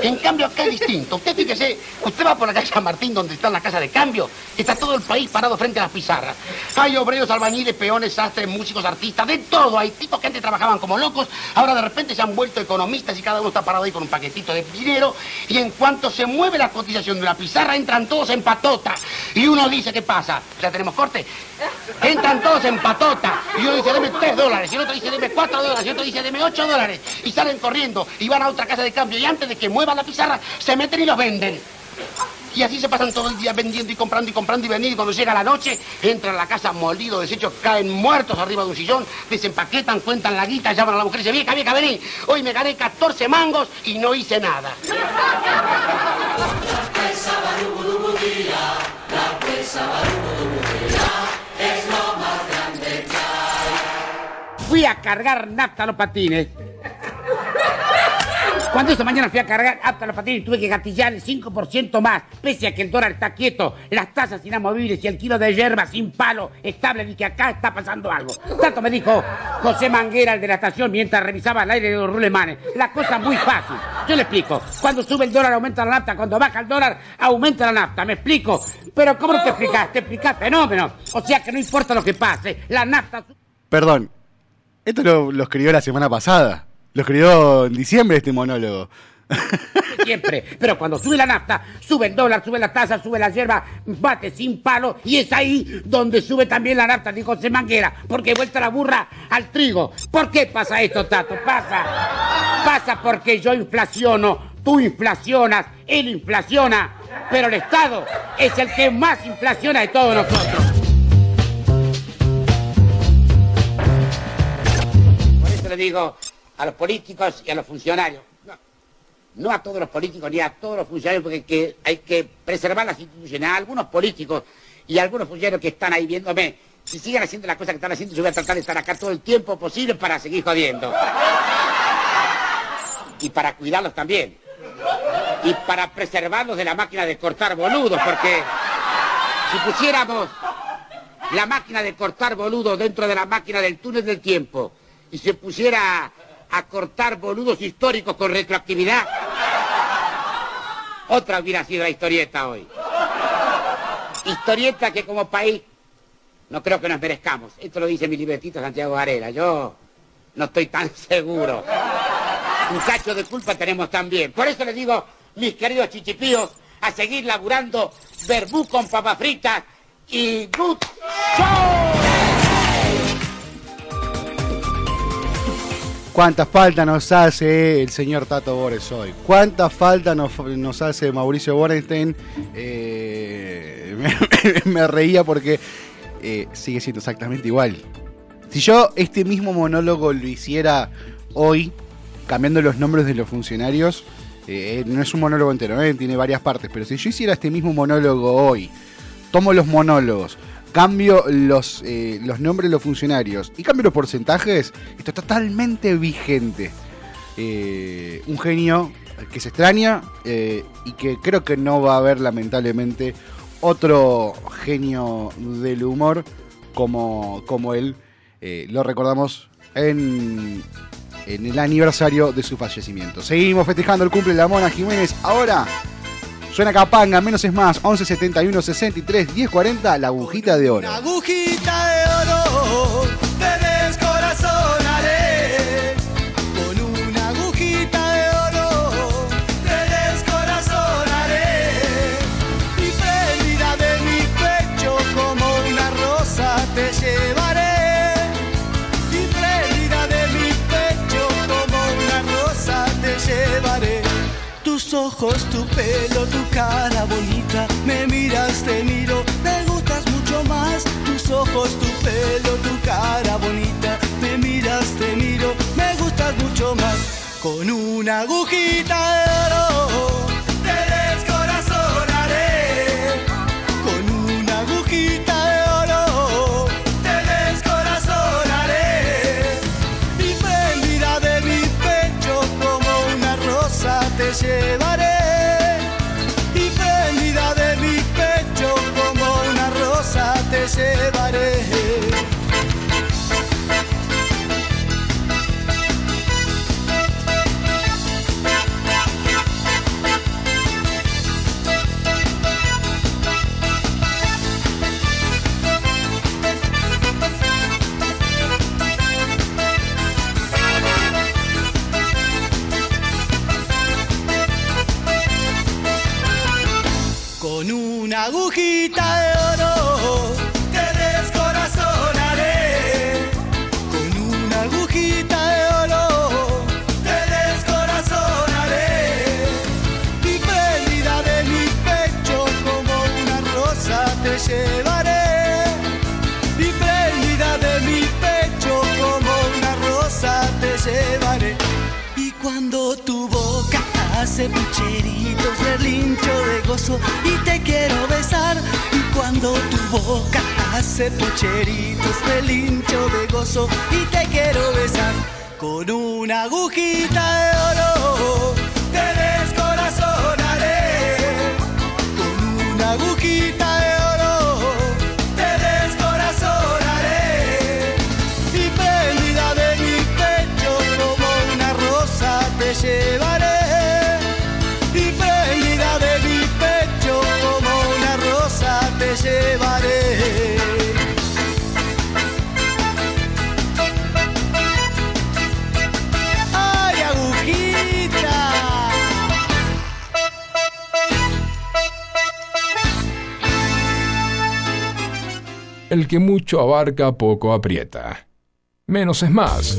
En cambio, acá es distinto. Usted fíjese, usted va por la calle San Martín, donde está la casa de cambio, está todo el país parado frente a las pizarras. Hay obreros, albañiles, peones, sastres, músicos, artistas, de todo. Hay tipos que antes trabajaban como locos, ahora de repente se han vuelto economistas y cada uno está parado ahí con un paquetito de dinero. Y en cuanto se mueve la cotización de una pizarra, entran todos en patota. Y uno dice, ¿qué pasa? ¿Ya tenemos corte? Entran todos en patota. Y uno dice, deme tres dólares. Y el otro dice, deme cuatro dólares. Y el otro dice, deme ocho dólares. Y salen corriendo y van a otra casa de cambio. Y antes de que muevan la pizarra, se meten y los venden. Y así se pasan todo el día vendiendo y comprando y comprando y vendiendo. Y cuando llega la noche, entran a la casa molidos, deshechos, caen muertos arriba de un sillón, desempaquetan, cuentan la guita, llaman a la mujer y dicen, vieja, vieja, vení. Hoy me gané 14 mangos y no hice nada. Fui a cargar nafta los patines. Cuando esta mañana fui a cargar hasta los patines tuve que gatillar el 5% más, pese a que el dólar está quieto, las tasas inamovibles y el kilo de hierba sin palo estable y que acá está pasando algo. Tanto me dijo José Manguera, el de la estación, mientras revisaba el aire de los rulemanes. La cosa muy fácil. Yo le explico. Cuando sube el dólar aumenta la nafta, cuando baja el dólar aumenta la nafta. ¿Me explico? Pero ¿cómo te explicaste? Te explicas fenómeno. O sea que no importa lo que pase, la nafta... Perdón, esto lo, lo escribió la semana pasada. Lo escribió en diciembre este monólogo. Siempre. Pero cuando sube la nafta, sube el dólar, sube la tasa, sube la hierba, bate sin palo. Y es ahí donde sube también la nafta, dijo José Manguera. Porque vuelta la burra al trigo. ¿Por qué pasa esto, Tato? Pasa. Pasa porque yo inflaciono, tú inflacionas, él inflaciona. Pero el Estado es el que más inflaciona de todos nosotros. Por eso le digo, a los políticos y a los funcionarios. No, a todos los políticos ni a todos los funcionarios, porque hay que preservar las instituciones. A algunos políticos y a algunos funcionarios que están ahí viéndome, si siguen haciendo las cosas que están haciendo, yo voy a tratar de estar acá todo el tiempo posible para seguir jodiendo. Y para cuidarlos también. Y para preservarlos de la máquina de cortar boludos, porque si pusiéramos la máquina de cortar boludos dentro de la máquina del túnel del tiempo y se pusiera a cortar boludos históricos con retroactividad. Otra hubiera sido la historieta hoy. Historieta que como país no creo que nos merezcamos. Esto lo dice mi libretito Santiago Varela. Yo no estoy tan seguro. Un cacho de culpa tenemos también. Por eso les digo, mis queridos chichipíos, a seguir laburando verbú con papas fritas y good show. Cuánta falta nos hace el señor Tato Bores hoy. Cuánta falta nos, hace Mauricio Borenstein. Eh, me, reía porque eh, sigue siendo exactamente igual. Si yo este mismo monólogo lo hiciera hoy, cambiando los nombres de los funcionarios, eh, no es un monólogo entero, tiene varias partes, pero si yo hiciera este mismo monólogo hoy, tomo los monólogos, cambio los, eh, los nombres de los funcionarios y cambio los porcentajes, esto es totalmente vigente. Eh, un genio que se extraña eh, y que creo que no va a haber lamentablemente otro genio del humor como, como él. Eh, lo recordamos en, en el aniversario de su fallecimiento. Seguimos festejando el cumple de la Mona Jiménez. Ahora suena Capanga, menos es más, 11 71 63 10 40, la agujita de oro. Una agujita de oro pelo, tu cara bonita, me miras, te miro, me gustas mucho más. Tus ojos, tu pelo, tu cara bonita, me miras, te miro, me gustas mucho más. Con una agujita de oro agujita de oro te descorazonaré. Con una agujita de oro te descorazonaré. Y prendida de mi pecho como una rosa te llevaré. Y prendida de mi pecho como una rosa te llevaré. Y cuando tu boca hace pucheritos, relincho de gozo y Y cuando tu boca hace pucheritos, relincho de gozo y te quiero besar. Con una agujita de oro El que mucho abarca, poco aprieta. Menos es más.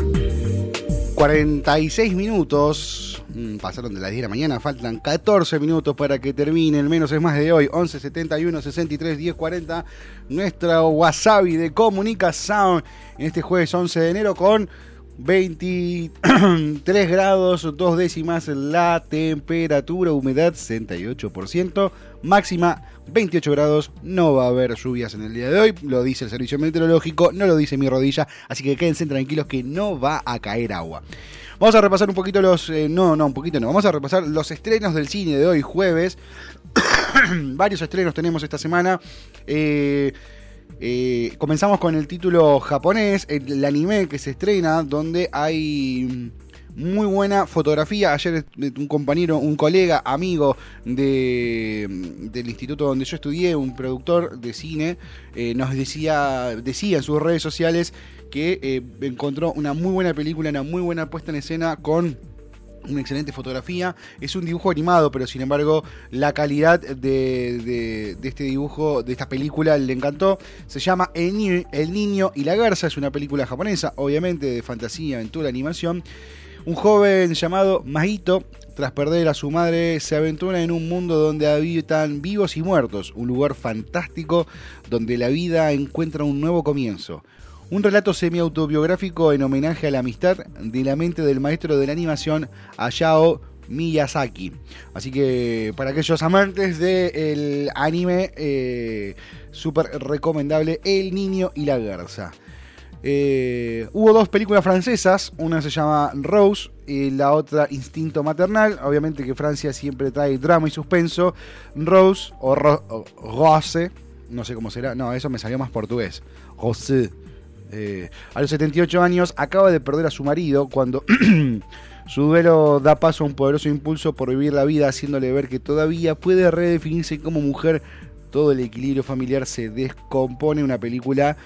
Mm, 46 minutos. mm, Pasaron de las 10 de la mañana, faltan 14 minutos para que termine el menos es más de hoy. 11 71 63 10 40. Nuestra wasabi de comunicación en este jueves 11 de enero con 23 grados, dos décimas la temperatura, humedad 68%, máxima 28 grados. No va a haber lluvias en el día de hoy, lo dice el servicio meteorológico, no lo dice mi rodilla, así que quédense tranquilos que no va a caer agua. Vamos a repasar un poquito los. eh, no, no, un poquito no. Vamos a repasar los estrenos del cine de hoy, jueves. varios estrenos tenemos esta semana. Eh, eh, comenzamos con el título japonés, el, anime que se estrena, donde hay muy buena fotografía. Ayer eh, un compañero, un colega, amigo de, del instituto donde yo estudié, un productor de cine, eh, nos decía, decía en sus redes sociales que encontró una muy buena película, una muy buena puesta en escena con una excelente fotografía. Es un dibujo animado, pero sin embargo la calidad de, de- este dibujo, de esta película, le encantó. Se llama El, El Niño y la Garza, es una película japonesa, obviamente de fantasía, aventura, animación. Un joven llamado Mahito, tras perder a su madre, se aventura en un mundo donde habitan vivos y muertos, un lugar fantástico donde la vida encuentra un nuevo comienzo. Un relato semi-autobiográfico en homenaje a la amistad de la mente del maestro de la animación Hayao Miyazaki. Así que para aquellos amantes del anime, eh, súper recomendable El Niño y la Garza. Eh, hubo dos películas francesas, una se llama Rose y la otra Instinto Maternal. Obviamente que Francia siempre trae drama y suspenso. Rose o, Ro- o Rose, no sé cómo será, no, eso me salió más portugués. Rose. Eh, a los 78 años acaba de perder a su marido cuando su duelo da paso a un poderoso impulso por vivir la vida haciéndole ver que todavía puede redefinirse como mujer. Todo el equilibrio familiar se descompone. Una película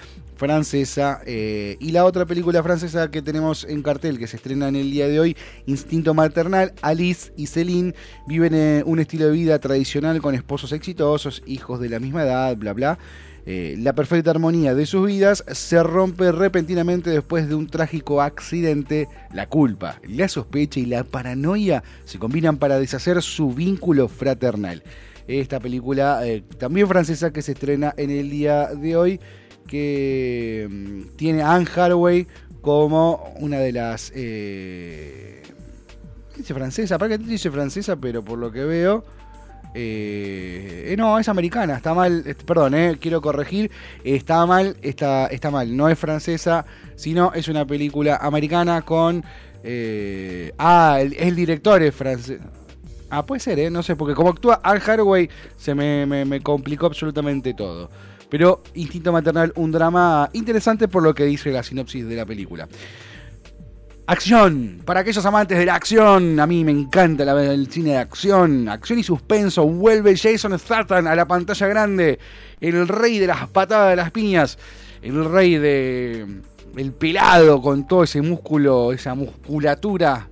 francesa. eh, y la otra película francesa que tenemos en cartel, que se estrena en el día de hoy, Instinto Maternal, Alice y Celine viven eh, un estilo de vida tradicional con esposos exitosos, hijos de la misma edad, bla, bla. Eh, la perfecta armonía de sus vidas se rompe repentinamente después de un trágico accidente. La culpa, la sospecha y la paranoia se combinan para deshacer su vínculo fraternal. Esta película, eh, también francesa, que se estrena en el día de hoy, que mm, tiene a Anne Hathaway como una de las... Eh, dice francesa, para que dice francesa, pero por lo que veo... eh, eh, no, es americana, está mal, perdón, eh, quiero corregir, está mal, está, está mal, no es francesa, sino es una película americana con... ah, el, director es francés. Ah, puede ser. No sé, porque como actúa Al Hathaway se me- me complicó absolutamente todo. Pero Instinto Maternal, un drama interesante por lo que dice la sinopsis de la película. Acción, para aquellos amantes de la acción, a mí me encanta la- el cine de acción, acción y suspenso, vuelve Jason Statham a la pantalla grande, el rey de las patadas de las piñas, el rey de el pelado con todo ese músculo, esa musculatura.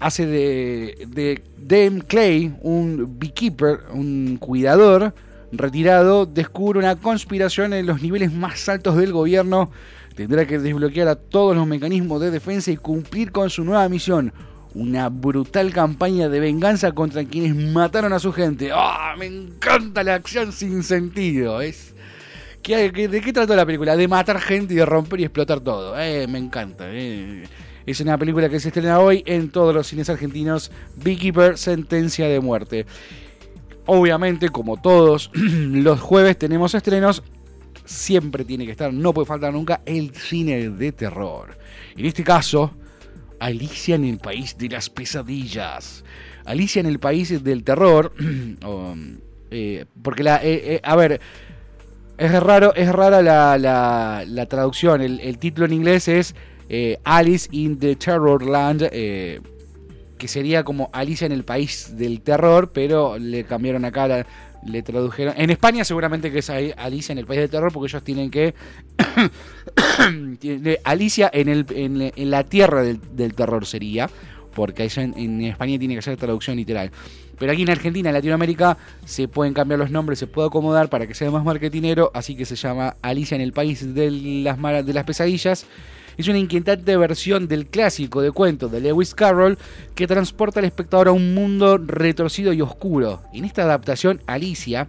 Hace de, de Dame Clay, un beekeeper, un cuidador retirado, descubre una conspiración en los niveles más altos del gobierno. Tendrá que desbloquear a todos los mecanismos de defensa y cumplir con su nueva misión. Una brutal campaña de venganza contra quienes mataron a su gente. ¡Ah! me encanta la acción sin sentido. Es, ¿Qué- qué- ¿De qué trató la película? De matar gente y de romper y explotar todo. Eh, me encanta. eh. Es una película que se estrena hoy en todos los cines argentinos. Beekeeper, Sentencia de Muerte. Obviamente, como todos los jueves tenemos estrenos, siempre tiene que estar, no puede faltar nunca, el cine de terror. En este caso, Alicia en el País de las Pesadillas. Alicia en el País del Terror. o, eh, porque la... eh, eh, a ver, es raro, es rara la, la- la traducción. El, el título en inglés es Alice in the Terror Land, eh, que sería como Alicia en el país del terror, pero le cambiaron acá, la- le tradujeron. En España seguramente que es Alicia en el país del terror, porque ellos tienen que Alicia en, el, en, la tierra del, terror sería, porque en, en España tiene que ser traducción literal. Pero aquí en Argentina, en Latinoamérica, se pueden cambiar los nombres, se puede acomodar para que sea más marketinero, así que se llama Alicia en el País de las, de las Pesadillas. Es una inquietante versión del clásico de cuentos de Lewis Carroll que transporta al espectador a un mundo retorcido y oscuro. En esta adaptación, Alicia,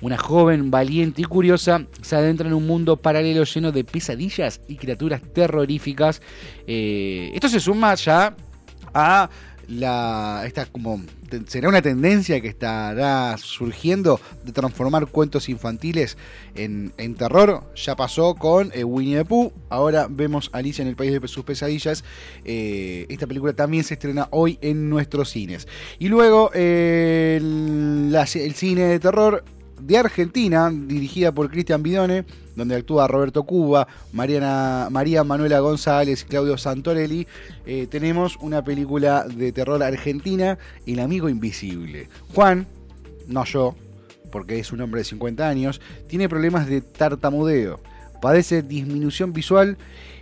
una joven valiente y curiosa, se adentra en un mundo paralelo lleno de pesadillas y criaturas terroríficas. Eh, esto se suma ya a la esta como será una tendencia que estará surgiendo de transformar cuentos infantiles en, en terror. Ya pasó con eh, Winnie the Pooh, ahora vemos Alicia en el País de sus Pesadillas. Eh, esta película también se estrena hoy en nuestros cines. Y luego eh, el cine de terror de Argentina, dirigida por Cristian Bidone, donde actúa Roberto Cuba, Mariana, María Manuela González, Claudio Santorelli, eh, tenemos una película de terror argentina, El Amigo Invisible. Juan, no yo, porque es un hombre de 50 años, tiene problemas de tartamudeo, padece disminución visual,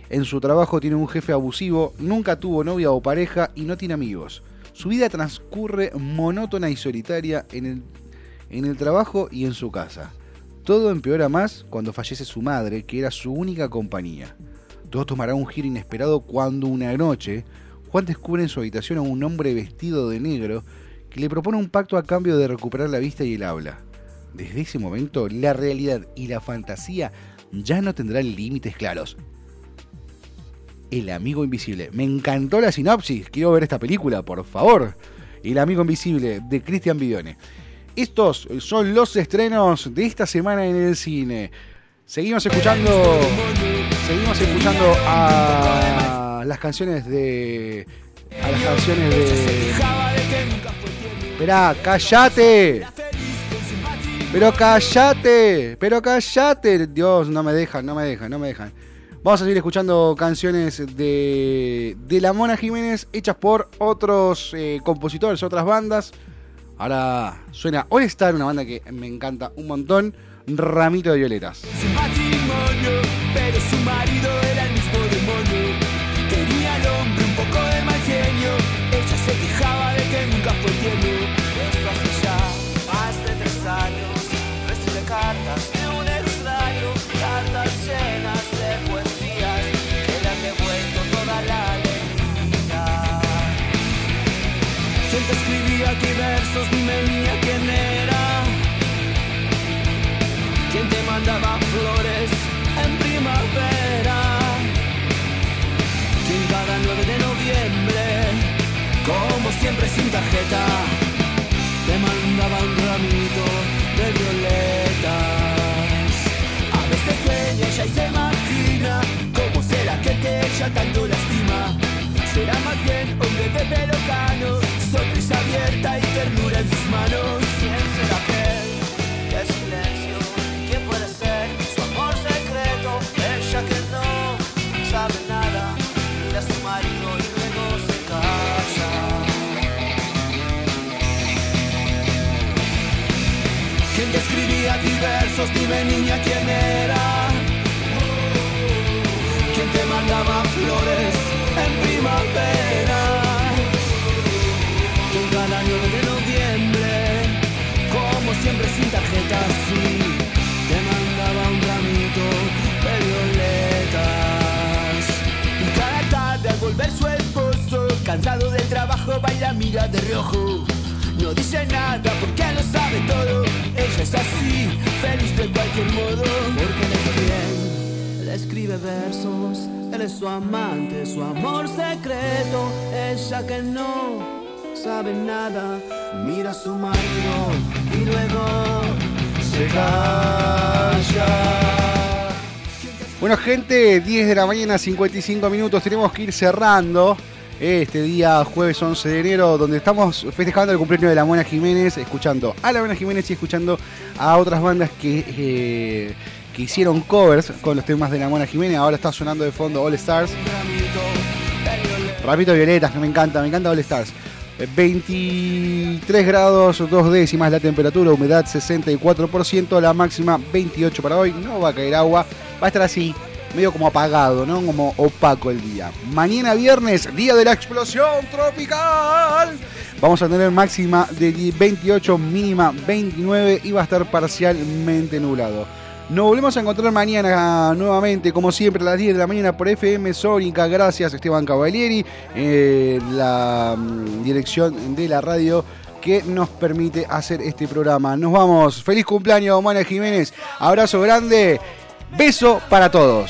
en su trabajo tiene un jefe abusivo, nunca tuvo novia o pareja y no tiene amigos. Su vida transcurre monótona y solitaria en el en el trabajo y en su casa. Todo empeora más cuando fallece su madre, que era su única compañía. Todo tomará un giro inesperado cuando una noche Juan descubre en su habitación a un hombre vestido de negro que le propone un pacto a cambio de recuperar la vista y el habla. Desde ese momento, la realidad y la fantasía ya no tendrán límites claros. El amigo invisible. Me encantó la sinopsis. Quiero ver esta película, por favor. El amigo invisible de Cristian Bidione. Estos son los estrenos de esta semana en el cine. Seguimos escuchando. Seguimos escuchando a las canciones de. A las canciones de. Esperá, cállate. Pero cállate. Pero cállate. Dios, no me dejan, no me dejan, no me dejan. Vamos a seguir escuchando canciones de, de La Mona Jiménez hechas por otros eh, compositores, otras bandas. Ahora suena All Star, una banda que me encanta un montón. Ramito de Violetas. Dime niña quién era. ¿Quién te mandaba flores en primavera? ¿Quién cada 9 de noviembre, como siempre sin tarjeta, te mandaba un ramito de violetas? A veces ella y se imagina cómo será que te ella tanto lastima. Será más bien hombre de pelo cano, sonrisa abierta y ternura en sus manos. ¿Quién será aquel? ¿Qué silencio? ¿Quién puede ser su amor secreto? Ella que no sabe nada, mira a su marido y luego se calla. ¿Quién te escribía a ti versos? Dime niña quién era. ¿Quién te mandaba flores en primavera? ¿Quién cada 9 de noviembre, como siempre sin tarjeta, sí, te mandaba un ramito de violetas? Y cada tarde al volver su esposo, cansado del trabajo, baila, mira de reojo. No dice nada porque lo sabe todo. Ella es así, feliz de cualquier modo. Porque es bien, él escribe versos. Él es su amante, su amor secreto. Ella que no sabe nada, mira a su marido y luego se calla. Bueno, gente, 10 de la mañana, 55 minutos. Tenemos que ir cerrando este día, jueves 11 de enero, donde estamos festejando el cumpleaños de la Mona Jiménez, escuchando a la Mona Jiménez y escuchando a otras bandas que, eh, que hicieron covers con los temas de la Mona Jiménez. Ahora está sonando de fondo All Stars. Rapito Violetas, que me encanta, me encanta All Stars. Eh, 23 grados, dos décimas la temperatura, humedad 64%, la máxima 28 para hoy. No va a caer agua, va a estar así, medio como apagado, ¿no? Como opaco el día. Mañana viernes, día de la explosión tropical. Vamos a tener máxima de 28, mínima 29 y va a estar parcialmente nublado. Nos volvemos a encontrar mañana nuevamente, como siempre, a las 10 de la mañana por FM Sónica. Gracias, Esteban Cavalieri, eh, la mm, dirección de la radio que nos permite hacer este programa. Nos vamos. Feliz cumpleaños, Mona Jiménez. Abrazo grande. Beso para todos.